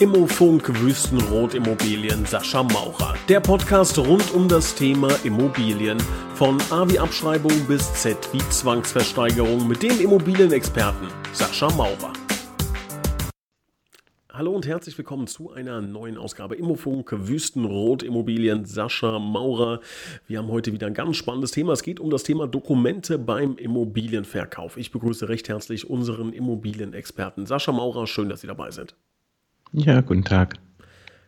Immofunk Wüstenrot Immobilien Sascha Maurer. Der Podcast rund um das Thema Immobilien. Von A wie Abschreibung bis Z wie Zwangsversteigerung mit dem Immobilienexperten Sascha Maurer. Hallo und herzlich willkommen zu einer neuen Ausgabe Immofunk Wüstenrot Immobilien Sascha Maurer. Wir haben heute wieder ein ganz spannendes Thema. Es geht um das Thema Dokumente beim Immobilienverkauf. Ich begrüße recht herzlich unseren Immobilienexperten Sascha Maurer. Schön, dass Sie dabei sind. Ja, guten Tag.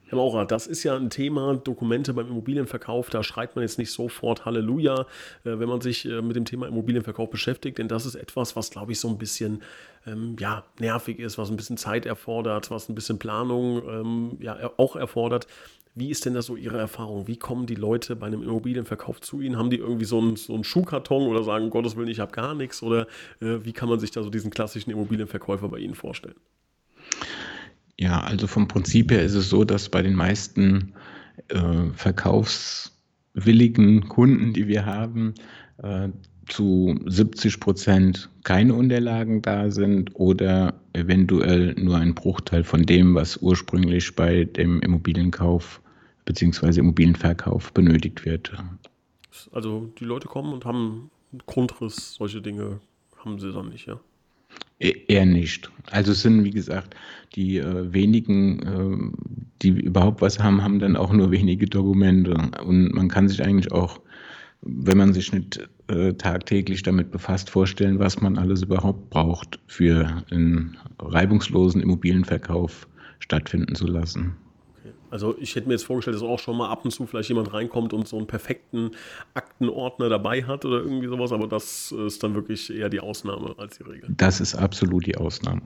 Herr Maurer, das ist ja ein Thema, Dokumente beim Immobilienverkauf, da schreit man jetzt nicht sofort Halleluja, äh, wenn man sich äh, mit dem Thema Immobilienverkauf beschäftigt, denn das ist etwas, was, glaube ich, so ein bisschen ähm, ja, nervig ist, was ein bisschen Zeit erfordert, was ein bisschen Planung ähm, ja, auch erfordert. Wie ist denn das so Ihre Erfahrung? Wie kommen die Leute bei einem Immobilienverkauf zu Ihnen? Haben die irgendwie so einen, so einen Schuhkarton oder sagen, Gottes Willen, ich habe gar nichts? Oder äh, wie kann man sich da so diesen klassischen Immobilienverkäufer bei Ihnen vorstellen? Ja, also vom Prinzip her ist es so, dass bei den meisten äh, verkaufswilligen Kunden, die wir haben, äh, zu 70 Prozent keine Unterlagen da sind oder eventuell nur ein Bruchteil von dem, was ursprünglich bei dem Immobilienkauf bzw. Immobilienverkauf benötigt wird. Also die Leute kommen und haben einen Grundriss, solche Dinge haben sie dann nicht, ja? E-, eher nicht. Also es sind, wie gesagt, die äh, wenigen, äh, die überhaupt was haben, haben dann auch nur wenige Dokumente. Und man kann sich eigentlich auch, wenn man sich nicht äh, tagtäglich damit befasst, vorstellen, was man alles überhaupt braucht, für einen reibungslosen Immobilienverkauf stattfinden zu lassen. Also ich hätte mir jetzt vorgestellt, dass auch schon mal ab und zu vielleicht jemand reinkommt und so einen perfekten Aktenordner dabei hat oder irgendwie sowas, aber das ist dann wirklich eher die Ausnahme als die Regel. Das ist absolut die Ausnahme.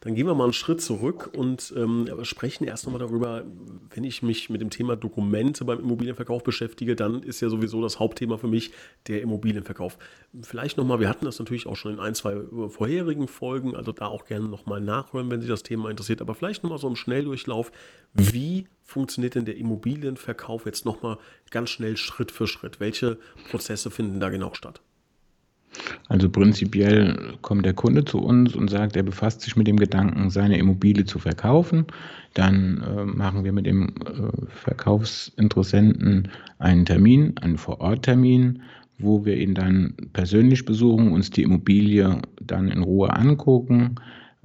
Dann gehen wir mal einen Schritt zurück und ähm, sprechen erst nochmal darüber, wenn ich mich mit dem Thema Dokumente beim Immobilienverkauf beschäftige, dann ist ja sowieso das Hauptthema für mich der Immobilienverkauf. Vielleicht nochmal, wir hatten das natürlich auch schon in ein, zwei vorherigen Folgen, also da auch gerne nochmal nachhören, wenn Sie das Thema interessiert, aber vielleicht nochmal so im Schnelldurchlauf, wie funktioniert denn der Immobilienverkauf jetzt nochmal ganz schnell Schritt für Schritt? Welche Prozesse finden da genau statt? Also prinzipiell kommt der Kunde zu uns und sagt, er befasst sich mit dem Gedanken, seine Immobilie zu verkaufen. Dann äh, machen wir mit dem äh, Verkaufsinteressenten einen Termin, einen Vororttermin, wo wir ihn dann persönlich besuchen, uns die Immobilie dann in Ruhe angucken.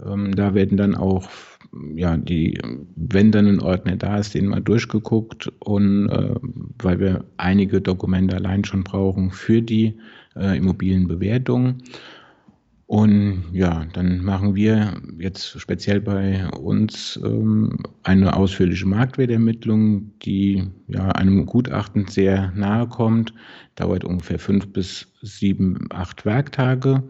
Ähm, da werden dann auch ja, die, wenn dann ein Ordner da ist, den mal durchgeguckt und äh, weil wir einige Dokumente allein schon brauchen für die äh, Immobilienbewertung. Und ja, dann machen wir jetzt speziell bei uns ähm, eine ausführliche Marktwertermittlung, die ja einem Gutachten sehr nahe kommt, dauert ungefähr fünf bis sieben, acht Werktage.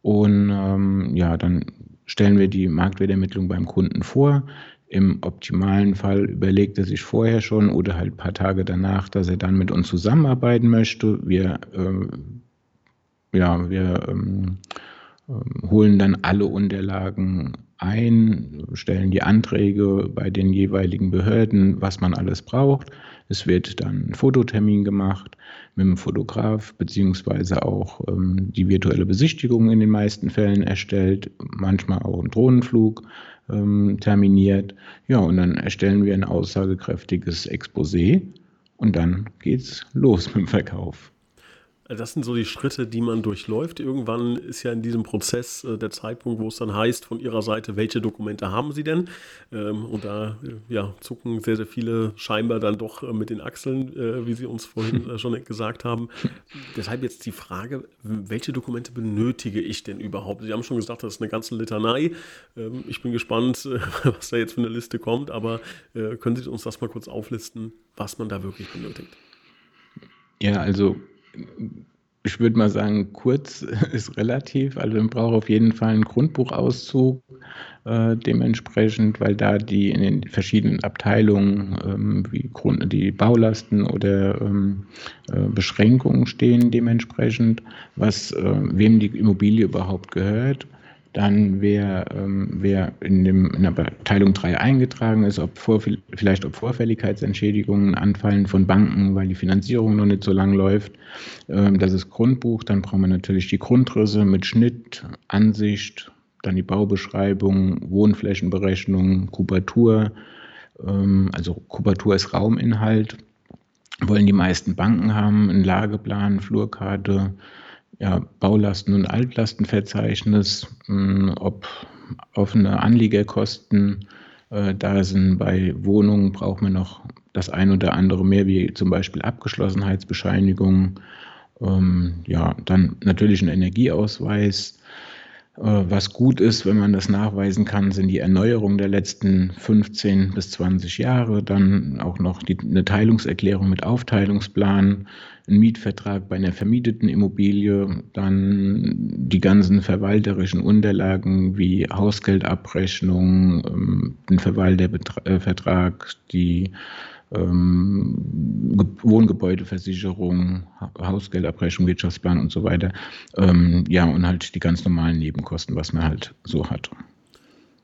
Und ähm, ja, dann stellen wir die Marktwertermittlung beim Kunden vor. Im optimalen Fall überlegt er sich vorher schon oder halt ein paar Tage danach, dass er dann mit uns zusammenarbeiten möchte. Wir, äh, ja, wir ähm, äh, holen dann alle Unterlagen ein, stellen die Anträge bei den jeweiligen Behörden, was man alles braucht. Es wird dann ein Fototermin gemacht mit dem Fotograf, beziehungsweise auch ähm, die virtuelle Besichtigung in den meisten Fällen erstellt, manchmal auch ein Drohnenflug ähm, terminiert. Ja, und dann erstellen wir ein aussagekräftiges Exposé und dann geht's los mit dem Verkauf. Das sind so die Schritte, die man durchläuft. Irgendwann ist ja in diesem Prozess äh, der Zeitpunkt, wo es dann heißt von Ihrer Seite, welche Dokumente haben Sie denn? Ähm, und da äh, ja, zucken sehr, sehr viele scheinbar dann doch äh, mit den Achseln, äh, wie Sie uns vorhin äh, schon gesagt haben. Deshalb jetzt die Frage, welche Dokumente benötige ich denn überhaupt? Sie haben schon gesagt, das ist eine ganze Litanei. Ähm, ich bin gespannt, äh, was da jetzt für eine Liste kommt, aber können Sie uns das mal kurz auflisten, was man da wirklich benötigt? Ja, also ich würde mal sagen, kurz ist relativ. Also man braucht auf jeden Fall einen Grundbuchauszug äh, dementsprechend, weil da die in den verschiedenen Abteilungen ähm, wie Grund, die Baulasten oder ähm, äh, Beschränkungen stehen dementsprechend, was äh, wem die Immobilie überhaupt gehört dann wer, ähm, wer in, dem, in der Abteilung 3 eingetragen ist, ob vor, vielleicht ob Vorfälligkeitsentschädigungen anfallen von Banken, weil die Finanzierung noch nicht so lang läuft. Ähm, das ist Grundbuch. Dann brauchen wir natürlich die Grundrisse mit Schnitt, Ansicht, dann die Baubeschreibung, Wohnflächenberechnung, Kubatur. Ähm, also Kubatur ist Rauminhalt. Wollen die meisten Banken haben, einen Lageplan, Flurkarte, ja, Baulasten- und Altlastenverzeichnis, hm, ob offene Anliegerkosten äh, da sind. Bei Wohnungen braucht man noch das ein oder andere mehr, wie zum Beispiel Abgeschlossenheitsbescheinigungen. Ähm, ja, dann natürlich ein Energieausweis, was gut ist, wenn man das nachweisen kann, sind die Erneuerungen der letzten 15 bis 20 Jahre, dann auch noch die, eine Teilungserklärung mit Aufteilungsplan, ein Mietvertrag bei einer vermieteten Immobilie, dann die ganzen verwalterischen Unterlagen wie Hausgeldabrechnung, ähm, ein Verwaltervertrag, die ähm, Wohngebäudeversicherung, Hausgeldabrechnung, Wirtschaftsplan und so weiter. Ähm, ja, und halt die ganz normalen Nebenkosten, was man halt so hat.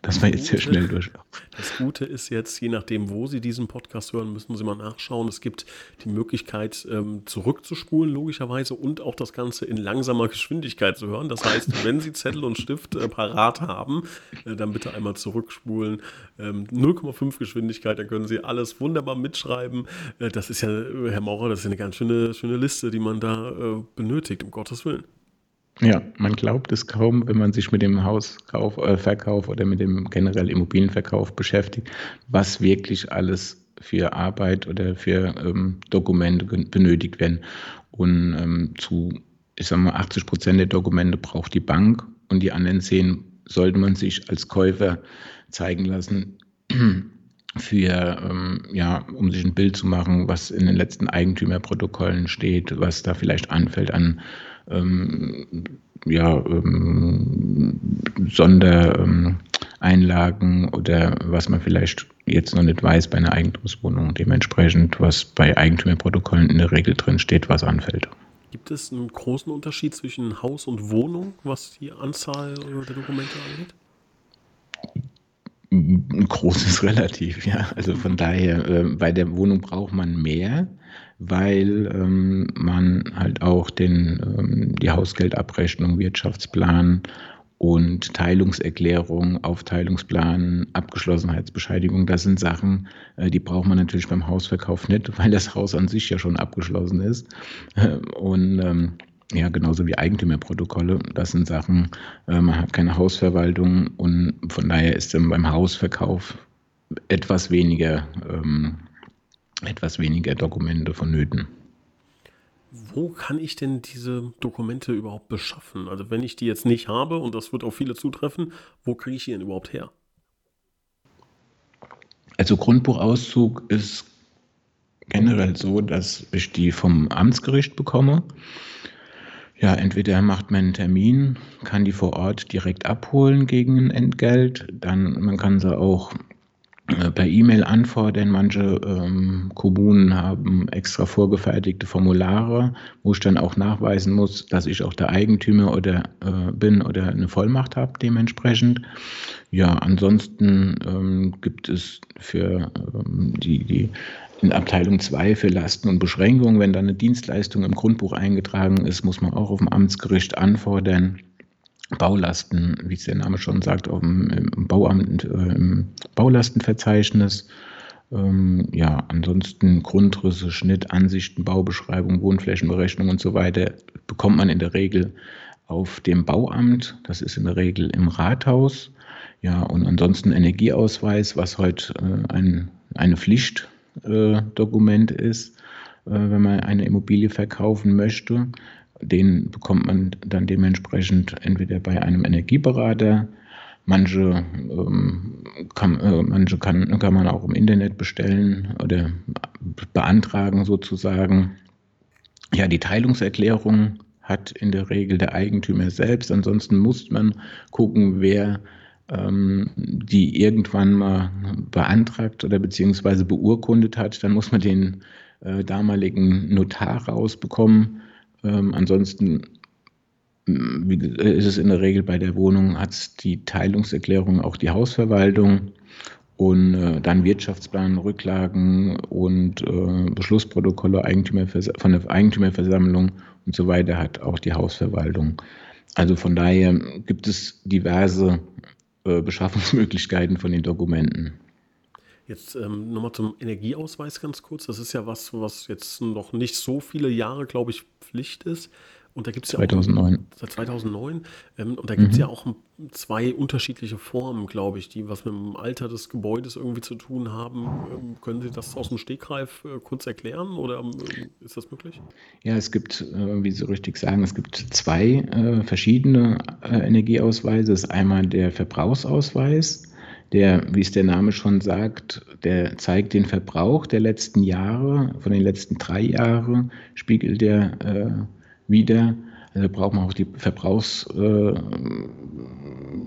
Das war jetzt sehr schnell durch. Das Gute ist jetzt, je nachdem, wo Sie diesen Podcast hören, müssen Sie mal nachschauen. Es gibt die Möglichkeit, ähm, zurückzuspulen, logischerweise, und auch das Ganze in langsamer Geschwindigkeit zu hören. Das heißt, wenn Sie Zettel und Stift äh, parat haben, äh, dann bitte einmal zurückspulen. 0,5 ähm, Geschwindigkeit, dann können Sie alles wunderbar mitschreiben. Äh, das ist ja, Herr Maurer, das ist eine ganz schöne, schöne Liste, die man da benötigt, um Gottes Willen. Ja, man glaubt es kaum, wenn man sich mit dem Hauskauf, äh, Verkauf oder mit dem generell Immobilienverkauf beschäftigt, was wirklich alles für Arbeit oder für ähm, Dokumente benötigt werden. Und ähm, zu, ich sag mal, 80 Prozent der Dokumente braucht die Bank und die anderen zehn sollte man sich als Käufer zeigen lassen für, ähm, ja, um sich ein Bild zu machen, was in den letzten Eigentümerprotokollen steht, was da vielleicht anfällt an ähm, ja, ähm, Sondereinlagen oder was man vielleicht jetzt noch nicht weiß bei einer Eigentumswohnung. Dementsprechend, was bei Eigentümerprotokollen in der Regel drin steht, was anfällt. Gibt es einen großen Unterschied zwischen Haus und Wohnung, was die Anzahl der Dokumente angeht? Ein großes relativ, ja. Also von daher, äh, bei der Wohnung braucht man mehr, weil ähm, man halt auch den, ähm, die Hausgeldabrechnung, Wirtschaftsplan und Teilungserklärung, Aufteilungsplan, Abgeschlossenheitsbescheinigung, das sind Sachen, äh, die braucht man natürlich beim Hausverkauf nicht, weil das Haus an sich ja schon abgeschlossen ist. Und ähm, ja, genauso wie Eigentümerprotokolle. Das sind Sachen, äh, man hat keine Hausverwaltung und von daher ist dann beim Hausverkauf etwas weniger, ähm, etwas weniger Dokumente vonnöten. Wo kann ich denn diese Dokumente überhaupt beschaffen? Also wenn ich die jetzt nicht habe, und das wird auf viele zutreffen, wo kriege ich die denn überhaupt her? Also Grundbuchauszug ist generell so, dass ich die vom Amtsgericht bekomme. Ja, entweder macht man einen Termin, kann die vor Ort direkt abholen gegen ein Entgelt, dann man kann sie auch per E-Mail anfordern. Manche ähm, Kommunen haben extra vorgefertigte Formulare, wo ich dann auch nachweisen muss, dass ich auch der Eigentümer oder äh, bin oder eine Vollmacht habe dementsprechend. Ja, ansonsten ähm, gibt es für ähm, die, die in Abteilung 2 für Lasten und Beschränkungen, wenn da eine Dienstleistung im Grundbuch eingetragen ist, muss man auch auf dem Amtsgericht anfordern. Baulasten, wie es der Name schon sagt, dem, im Bauamt, äh, im Baulastenverzeichnis. Ähm, ja, ansonsten Grundrisse, Schnitt, Ansichten, Baubeschreibung, Wohnflächenberechnung und so weiter bekommt man in der Regel auf dem Bauamt. Das ist in der Regel im Rathaus. Ja, und ansonsten Energieausweis, was heute äh, ein, eine Pflicht äh, ist, äh, wenn man eine Immobilie verkaufen möchte. Den bekommt man dann dementsprechend entweder bei einem Energieberater, manche, ähm, kann, äh, manche kann, kann man auch im Internet bestellen oder beantragen sozusagen. Ja, die Teilungserklärung hat in der Regel der Eigentümer selbst. Ansonsten muss man gucken, wer ähm, die irgendwann mal beantragt oder beziehungsweise beurkundet hat, dann muss man den äh, damaligen Notar rausbekommen. Ähm, ansonsten mm, ist es in der Regel bei der Wohnung, hat die Teilungserklärung auch die Hausverwaltung und äh, dann Wirtschaftsplan, Rücklagen und äh, Beschlussprotokolle von der Eigentümerversammlung und so weiter hat auch die Hausverwaltung. also von daher gibt es diverse äh, Beschaffungsmöglichkeiten von den Dokumenten. Jetzt ähm, nochmal zum Energieausweis ganz kurz. Das ist ja was, was jetzt noch nicht so viele Jahre, glaube ich, Pflicht ist. Und da gibt es ja 2009. auch seit 2009. Ähm, und da gibt es mhm. ja auch zwei unterschiedliche Formen, glaube ich, die was mit dem Alter des Gebäudes irgendwie zu tun haben. Ähm, können Sie das aus dem Stegreif äh, kurz erklären oder ähm, ist das möglich? Ja, es gibt, äh, wie Sie richtig sagen, es gibt zwei äh, verschiedene äh, Energieausweise. Das ist einmal der Verbrauchsausweis. Der, wie es der Name schon sagt, der zeigt den Verbrauch der letzten Jahre, von den letzten drei Jahren spiegelt der äh, wieder. Also braucht man auch die Verbrauchs, äh,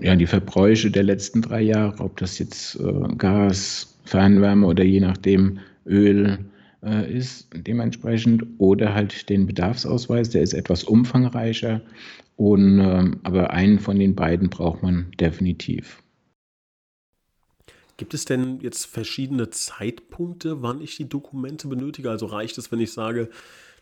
ja, die Verbräuche der letzten drei Jahre, ob das jetzt äh, Gas, Fernwärme oder je nachdem Öl äh, ist, dementsprechend. Oder halt den Bedarfsausweis, der ist etwas umfangreicher. Und, ähm, aber einen von den beiden braucht man definitiv. Gibt es denn jetzt verschiedene Zeitpunkte, wann ich die Dokumente benötige? Also reicht es, wenn ich sage,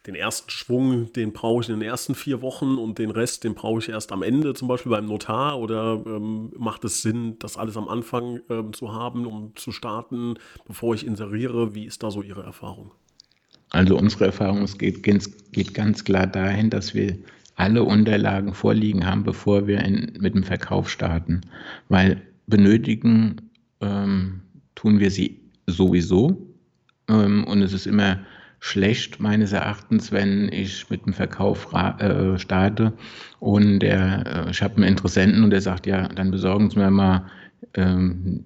den ersten Schwung, den brauche ich in den ersten vier Wochen und den Rest, den brauche ich erst am Ende, zum Beispiel beim Notar? Oder ähm, macht es Sinn, das alles am Anfang ähm, zu haben, um zu starten, bevor ich inseriere? Wie ist da so Ihre Erfahrung? Also unsere Erfahrung geht, geht ganz klar dahin, dass wir alle Unterlagen vorliegen haben, bevor wir in, mit dem Verkauf starten. Weil benötigen ähm, tun wir sie sowieso. Ähm, und es ist immer schlecht meines Erachtens, wenn ich mit dem Verkauf äh, starte und der, äh, ich habe einen Interessenten und der sagt, ja, dann besorgen Sie mir mal ähm,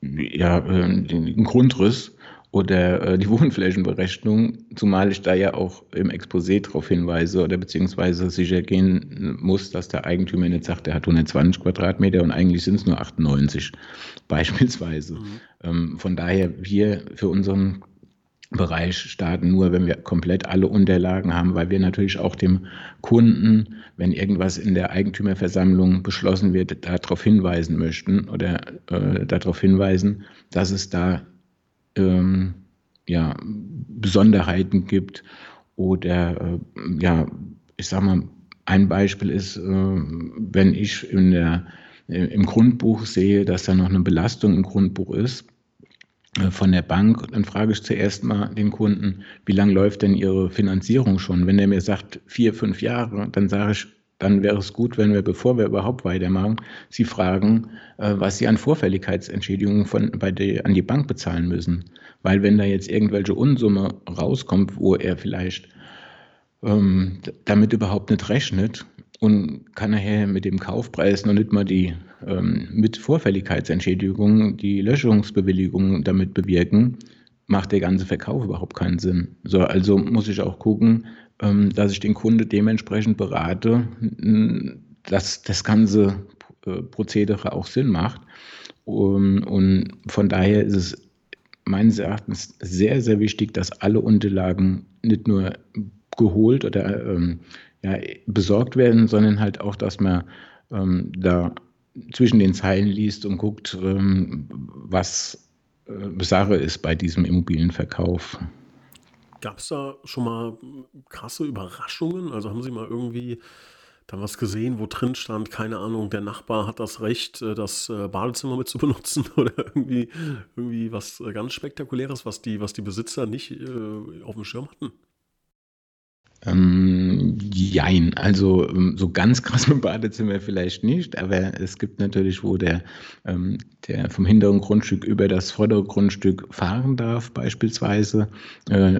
ja, äh, den Grundriss oder äh, die Wohnflächenberechnung, zumal ich da ja auch im Exposé darauf hinweise oder beziehungsweise sicher gehen muss, dass der Eigentümer nicht sagt, er hat 120 Quadratmeter und eigentlich sind es nur 98 beispielsweise. Mhm. Ähm, von daher wir für unseren Bereich starten, nur wenn wir komplett alle Unterlagen haben, weil wir natürlich auch dem Kunden, wenn irgendwas in der Eigentümerversammlung beschlossen wird, darauf hinweisen möchten oder äh, darauf hinweisen, dass es da ähm, ja, Besonderheiten gibt oder äh, ja, ich sag mal, ein Beispiel ist, äh, wenn ich in der, im Grundbuch sehe, dass da noch eine Belastung im Grundbuch ist, äh, von der Bank, dann frage ich zuerst mal den Kunden, wie lange läuft denn Ihre Finanzierung schon? Wenn er mir sagt, vier, fünf Jahre, dann sage ich, dann wäre es gut, wenn wir, bevor wir überhaupt weitermachen, Sie fragen, äh, was Sie an Vorfälligkeitsentschädigungen von, bei der, an die Bank bezahlen müssen. Weil wenn da jetzt irgendwelche Unsumme rauskommt, wo er vielleicht ähm, damit überhaupt nicht rechnet, und kann nachher mit dem Kaufpreis noch nicht mal die ähm, mit Vorfälligkeitsentschädigung die Löschungsbewilligung damit bewirken, macht der ganze Verkauf überhaupt keinen Sinn. So, also muss ich auch gucken, dass ich den Kunde dementsprechend berate, dass das ganze äh, Prozedere auch Sinn macht. Und von daher ist es meines Erachtens sehr, sehr wichtig, dass alle Unterlagen nicht nur geholt oder ähm, ja, besorgt werden, sondern halt auch, dass man ähm, da zwischen den Zeilen liest und guckt, ähm, was äh, Sache ist bei diesem Immobilienverkauf. Gab es da schon mal krasse Überraschungen? Also haben Sie mal irgendwie dann was gesehen, wo drin stand, keine Ahnung, der Nachbar hat das Recht, äh, das äh, Badezimmer mit zu benutzen oder irgendwie, irgendwie was äh, ganz Spektakuläres, was die, was die Besitzer nicht auf dem Schirm hatten? Ähm, jein, also ähm, so ganz krass mit Badezimmer vielleicht nicht, aber es gibt natürlich, wo der, ähm, der vom hinteren Grundstück über das vordere Grundstück fahren darf, beispielsweise äh,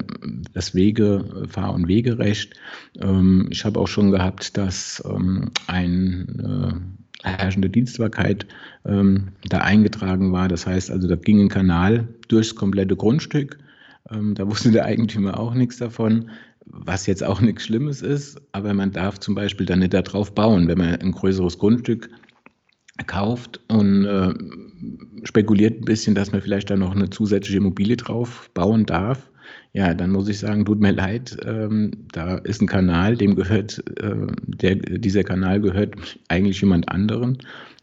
das Wege, Fahr- und Wegerecht. Ähm, ich habe auch schon gehabt, dass ähm, ein äh, herrschende Dienstbarkeit ähm, da eingetragen war. Das heißt also, da ging ein Kanal durchs komplette Grundstück. Ähm, da wusste der Eigentümer auch nichts davon was jetzt auch nichts Schlimmes ist, aber man darf zum Beispiel dann nicht darauf bauen, wenn man ein größeres Grundstück kauft und äh, spekuliert ein bisschen, dass man vielleicht da noch eine zusätzliche Immobilie drauf bauen darf. Ja, dann muss ich sagen, tut mir leid, ähm, da ist ein Kanal, dem gehört, äh, der, dieser Kanal gehört eigentlich jemand anderen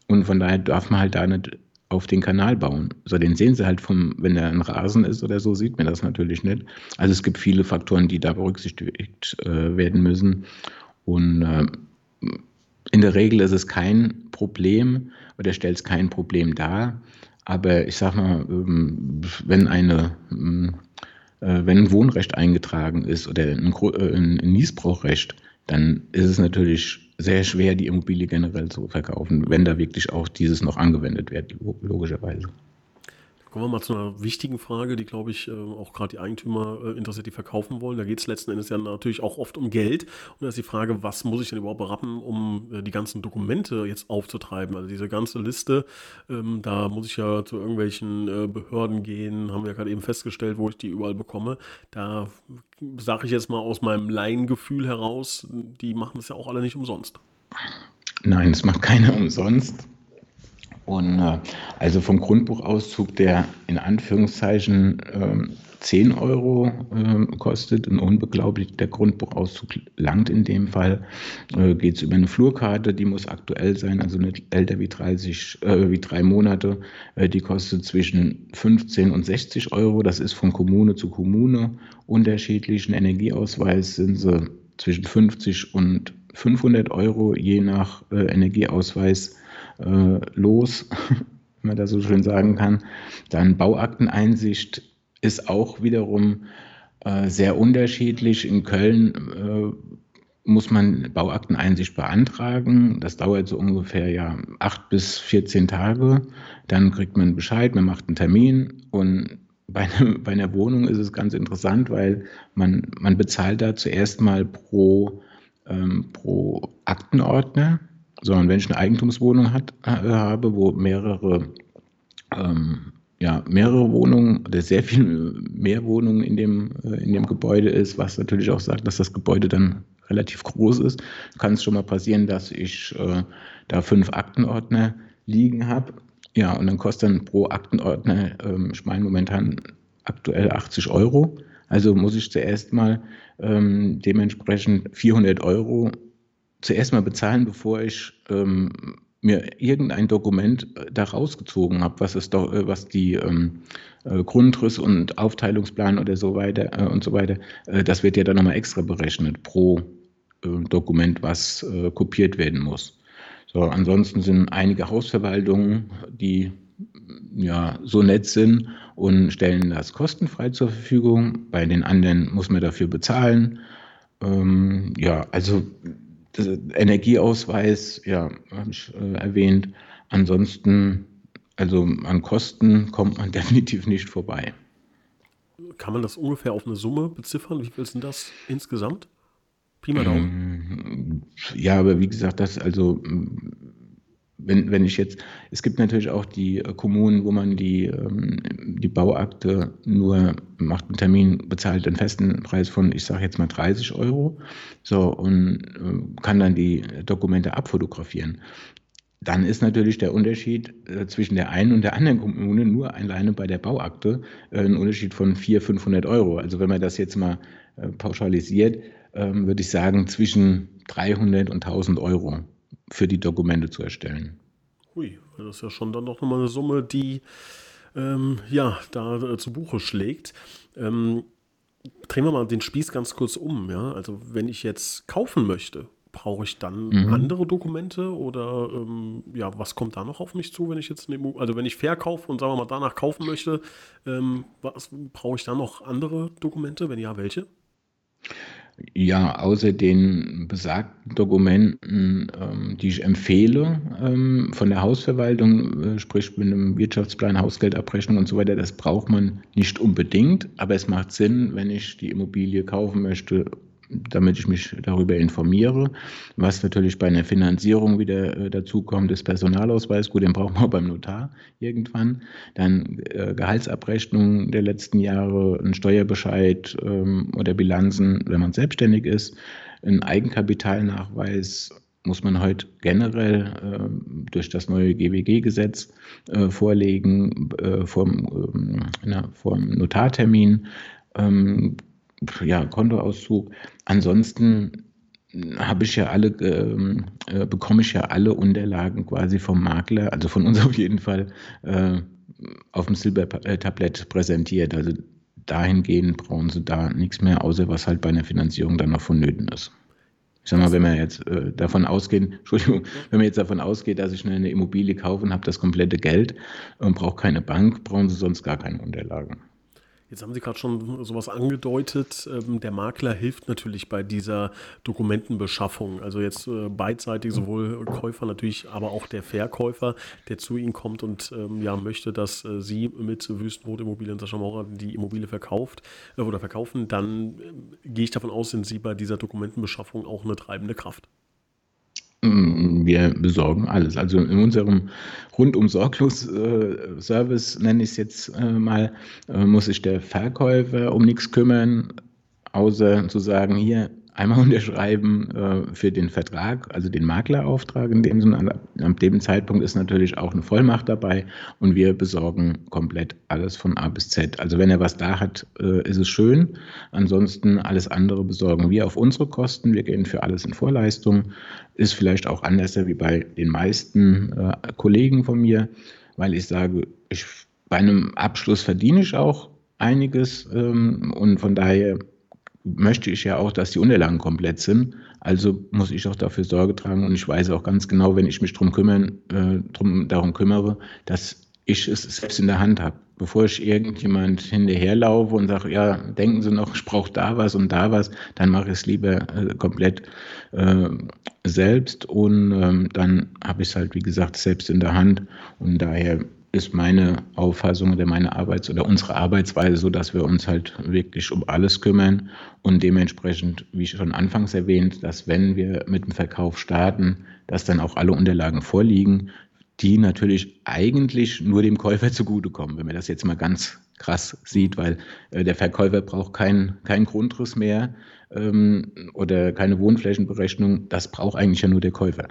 und von daher darf man halt da nicht auf den Kanal bauen. Also den sehen sie halt vom, wenn der ein Rasen ist oder so, sieht man das natürlich nicht. Also es gibt viele Faktoren, die da berücksichtigt äh, werden müssen. Und äh, in der Regel ist es kein Problem oder stellt es kein Problem dar. Aber ich sage mal, ähm, wenn eine ähm, äh, wenn ein Wohnrecht eingetragen ist oder ein, äh, Niesbrauchrecht, dann ist es natürlich sehr schwer, die Immobilie generell zu verkaufen, wenn da wirklich auch dieses noch angewendet wird, logischerweise. Kommen wir mal zu einer wichtigen Frage, die, glaube ich, äh, auch gerade die Eigentümer äh, interessiert, die verkaufen wollen. Da geht es letzten Endes ja natürlich auch oft um Geld. Und da ist die Frage, was muss ich denn überhaupt berappen, um äh, die ganzen Dokumente jetzt aufzutreiben? Also diese ganze Liste, ähm, da muss ich ja zu irgendwelchen Behörden gehen, haben wir ja gerade eben festgestellt, wo ich die überall bekomme. Da sage ich jetzt mal aus meinem Laiengefühl heraus, die machen das ja auch alle nicht umsonst. Nein, es macht keiner umsonst. Und äh, also vom Grundbuchauszug, der in Anführungszeichen äh, 10 Euro äh, kostet, ein unbeglaublich, der Grundbuchauszug langt in dem Fall, äh, geht es über eine Flurkarte, die muss aktuell sein, also nicht älter wie 30, äh, wie drei Monate, äh, die kostet zwischen 15 und 60 Euro, das ist von Kommune zu Kommune unterschiedlich, ein Energieausweis sind sie zwischen 50 und 500 Euro, je nach äh, Energieausweis äh, los, wenn man das so schön sagen kann. Dann Bauakteneinsicht ist auch wiederum äh, sehr unterschiedlich. In Köln äh, muss man Bauakteneinsicht beantragen. Das dauert so ungefähr ja acht bis 14 Tage. Dann kriegt man Bescheid, man macht einen Termin und bei, ne, bei einer Wohnung ist es ganz interessant, weil man, man bezahlt da zuerst mal pro, ähm, pro Aktenordner sondern wenn ich eine Eigentumswohnung hat, äh, habe, wo mehrere, ähm, ja, mehrere Wohnungen oder sehr viel mehr Wohnungen in dem, äh, in dem Gebäude ist, was natürlich auch sagt, dass das Gebäude dann relativ groß ist, kann es schon mal passieren, dass ich äh, da fünf Aktenordner liegen habe. Ja, und dann kostet dann pro Aktenordner, ähm, ich meine momentan aktuell 80 Euro. Also muss ich zuerst mal ähm, dementsprechend 400 Euro zuerst mal bezahlen, bevor ich ähm, mir irgendein Dokument äh, da rausgezogen habe, was äh, was die ähm, äh, Grundriss und Aufteilungsplan oder so weiter äh, und so weiter, äh, das wird ja dann nochmal extra berechnet pro äh, Dokument, was kopiert werden muss. So, ansonsten sind einige Hausverwaltungen, die ja so nett sind und stellen das kostenfrei zur Verfügung. Bei den anderen muss man dafür bezahlen. Ähm, ja, also Energieausweis, ja, habe ich äh, erwähnt. Ansonsten, also an Kosten kommt man definitiv nicht vorbei. Kann man das ungefähr auf eine Summe beziffern? Wie viel sind das insgesamt? Prima Daumen. Ja, aber wie gesagt, das also wenn, wenn ich jetzt, es gibt natürlich auch die äh, Kommunen, wo man die, ähm, die Bauakte nur macht einen Termin, bezahlt einen festen Preis von, ich sage jetzt mal 30 Euro, so und äh, kann dann die Dokumente abfotografieren. Dann ist natürlich der Unterschied äh, zwischen der einen und der anderen Kommune nur alleine bei der Bauakte ein Unterschied von 400, 500 Euro. Also wenn man das jetzt mal pauschalisiert, ähm, würde ich sagen zwischen 300 und 1000 Euro für die Dokumente zu erstellen. Hui, das ist ja schon dann noch mal eine Summe, die ähm, ja da äh, zu Buche schlägt. Ähm, drehen wir mal den Spieß ganz kurz um. Ja? Also wenn ich jetzt kaufen möchte, brauche ich dann mhm. andere Dokumente oder ähm, ja, was kommt da noch auf mich zu, wenn ich jetzt eine, also wenn ich verkaufe und sagen wir mal danach kaufen möchte, ähm, was brauche ich da noch andere Dokumente? Wenn ja, welche? Ja, außer den besagten Dokumenten, ähm, die ich empfehle ähm, von der Hausverwaltung, äh, sprich mit einem Wirtschaftsplan, Hausgeldabrechnung und so weiter, das braucht man nicht unbedingt, aber es macht Sinn, wenn ich die Immobilie kaufen möchte damit ich mich darüber informiere. Was natürlich bei einer Finanzierung wieder äh, dazu kommt, ist Personalausweis. Gut, den brauchen wir beim Notar irgendwann. Dann äh, Gehaltsabrechnung der letzten Jahre, ein Steuerbescheid ähm, oder Bilanzen, wenn man selbstständig ist. Ein Eigenkapitalnachweis muss man heute generell äh, durch das neue GWG-Gesetz äh, vorlegen äh, vom, ähm, Notartermin. Ähm, ja, Kontoauszug. Ansonsten habe ich ja alle, ähm, äh, bekomme ich ja alle Unterlagen quasi vom Makler, also von uns auf jeden Fall, äh, auf dem Silbertablett präsentiert. Also dahingehend brauchen sie da nichts mehr, außer was halt bei einer Finanzierung dann noch vonnöten ist. Ich sag mal, wenn man jetzt äh, davon ausgeht, Entschuldigung, wenn man jetzt davon ausgeht, dass ich eine Immobilie kaufe und habe das komplette Geld und brauche keine Bank, brauchen Sie sonst gar keine Unterlagen. Jetzt haben Sie gerade schon sowas angedeutet. Ähm, der Makler hilft natürlich bei dieser Dokumentenbeschaffung. Also jetzt äh, beidseitig, sowohl Käufer natürlich, aber auch der Verkäufer, der zu Ihnen kommt und ähm, ja möchte, dass äh, Sie mit Wüstenrot Immobilien Sascha Maurer die Immobilie verkauft äh, oder verkaufen, dann gehe ich davon aus, sind Sie bei dieser Dokumentenbeschaffung auch eine treibende Kraft. Wir besorgen alles. Also in unserem rundum sorglos äh, Service, nenne ich es jetzt äh, mal, äh, muss sich der Verkäufer um nichts kümmern, außer zu sagen, hier, einmal unterschreiben äh, für den Vertrag, also den Maklerauftrag in dem Sinne. Ab dem Zeitpunkt ist natürlich auch eine Vollmacht dabei und wir besorgen komplett alles von A bis Z. Also wenn er was da hat, äh, ist es schön. Ansonsten alles andere besorgen wir auf unsere Kosten. Wir gehen für alles in Vorleistung. Ist vielleicht auch anders wie bei den meisten äh, Kollegen von mir, weil ich sage, ich, bei einem Abschluss verdiene ich auch einiges ähm, und von daher möchte ich ja auch, dass die Unterlagen komplett sind. Also muss ich auch dafür Sorge tragen und ich weiß auch ganz genau, wenn ich mich drum kümmern, äh, drum, darum kümmere, dass ich es selbst in der Hand habe. Bevor ich irgendjemand hinterherlaufe und sage, ja, denken Sie noch, ich brauche da was und da was, dann mache ich es lieber äh, komplett äh, selbst und ähm, dann habe ich es halt, wie gesagt, selbst in der Hand und daher ist meine Auffassung oder meine Arbeits- oder unsere Arbeitsweise so, dass wir uns halt wirklich um alles kümmern und dementsprechend, wie schon anfangs erwähnt, dass wenn wir mit dem Verkauf starten, dass dann auch alle Unterlagen vorliegen, die natürlich eigentlich nur dem Käufer zugutekommen, wenn man das jetzt mal ganz krass sieht, weil äh, der Verkäufer braucht keinen kein Grundriss mehr ähm, oder keine Wohnflächenberechnung, das braucht eigentlich ja nur der Käufer.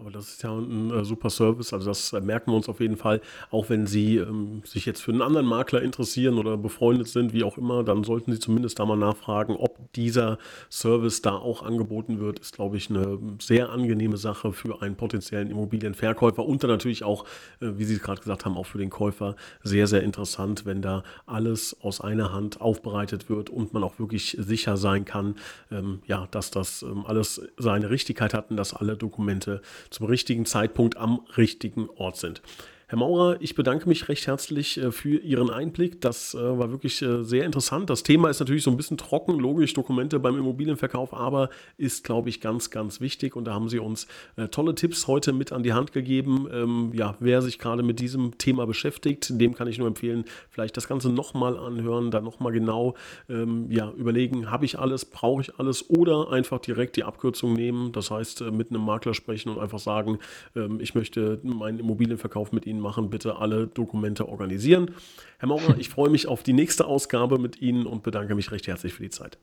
Aber das ist ja ein äh, super Service, also das äh, merken wir uns auf jeden Fall. Auch wenn Sie ähm, sich jetzt für einen anderen Makler interessieren oder befreundet sind, wie auch immer, dann sollten Sie zumindest da mal nachfragen, ob dieser Service da auch angeboten wird. Ist, glaube ich, eine sehr angenehme Sache für einen potenziellen Immobilienverkäufer und dann natürlich auch, äh, wie Sie es gerade gesagt haben, auch für den Käufer sehr, sehr interessant, wenn da alles aus einer Hand aufbereitet wird und man auch wirklich sicher sein kann, ähm, ja, dass das ähm, alles seine Richtigkeit hat und dass alle Dokumente zum richtigen Zeitpunkt am richtigen Ort sind. Herr Maurer, ich bedanke mich recht herzlich äh, für Ihren Einblick. Das äh, war wirklich äh, sehr interessant. Das Thema ist natürlich so ein bisschen trocken, logisch, Dokumente beim Immobilienverkauf, aber ist, glaube ich, ganz, ganz wichtig. Und da haben Sie uns tolle Tipps heute mit an die Hand gegeben. Ähm, ja, wer sich gerade mit diesem Thema beschäftigt, dem kann ich nur empfehlen, vielleicht das Ganze nochmal anhören, dann nochmal genau ähm, ja, überlegen, habe ich alles, brauche ich alles oder einfach direkt die Abkürzung nehmen. Das heißt, mit einem Makler sprechen und einfach sagen, ähm, ich möchte meinen Immobilienverkauf mit Ihnen Ihnen machen, bitte alle Dokumente organisieren. Herr Maurer, ich freue mich auf die nächste Ausgabe mit Ihnen und bedanke mich recht herzlich für die Zeit.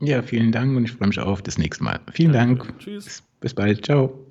Ja, vielen Dank und ich freue mich auch auf das nächste Mal. Vielen Danke. Dank. Tschüss. Bis bald. Ciao.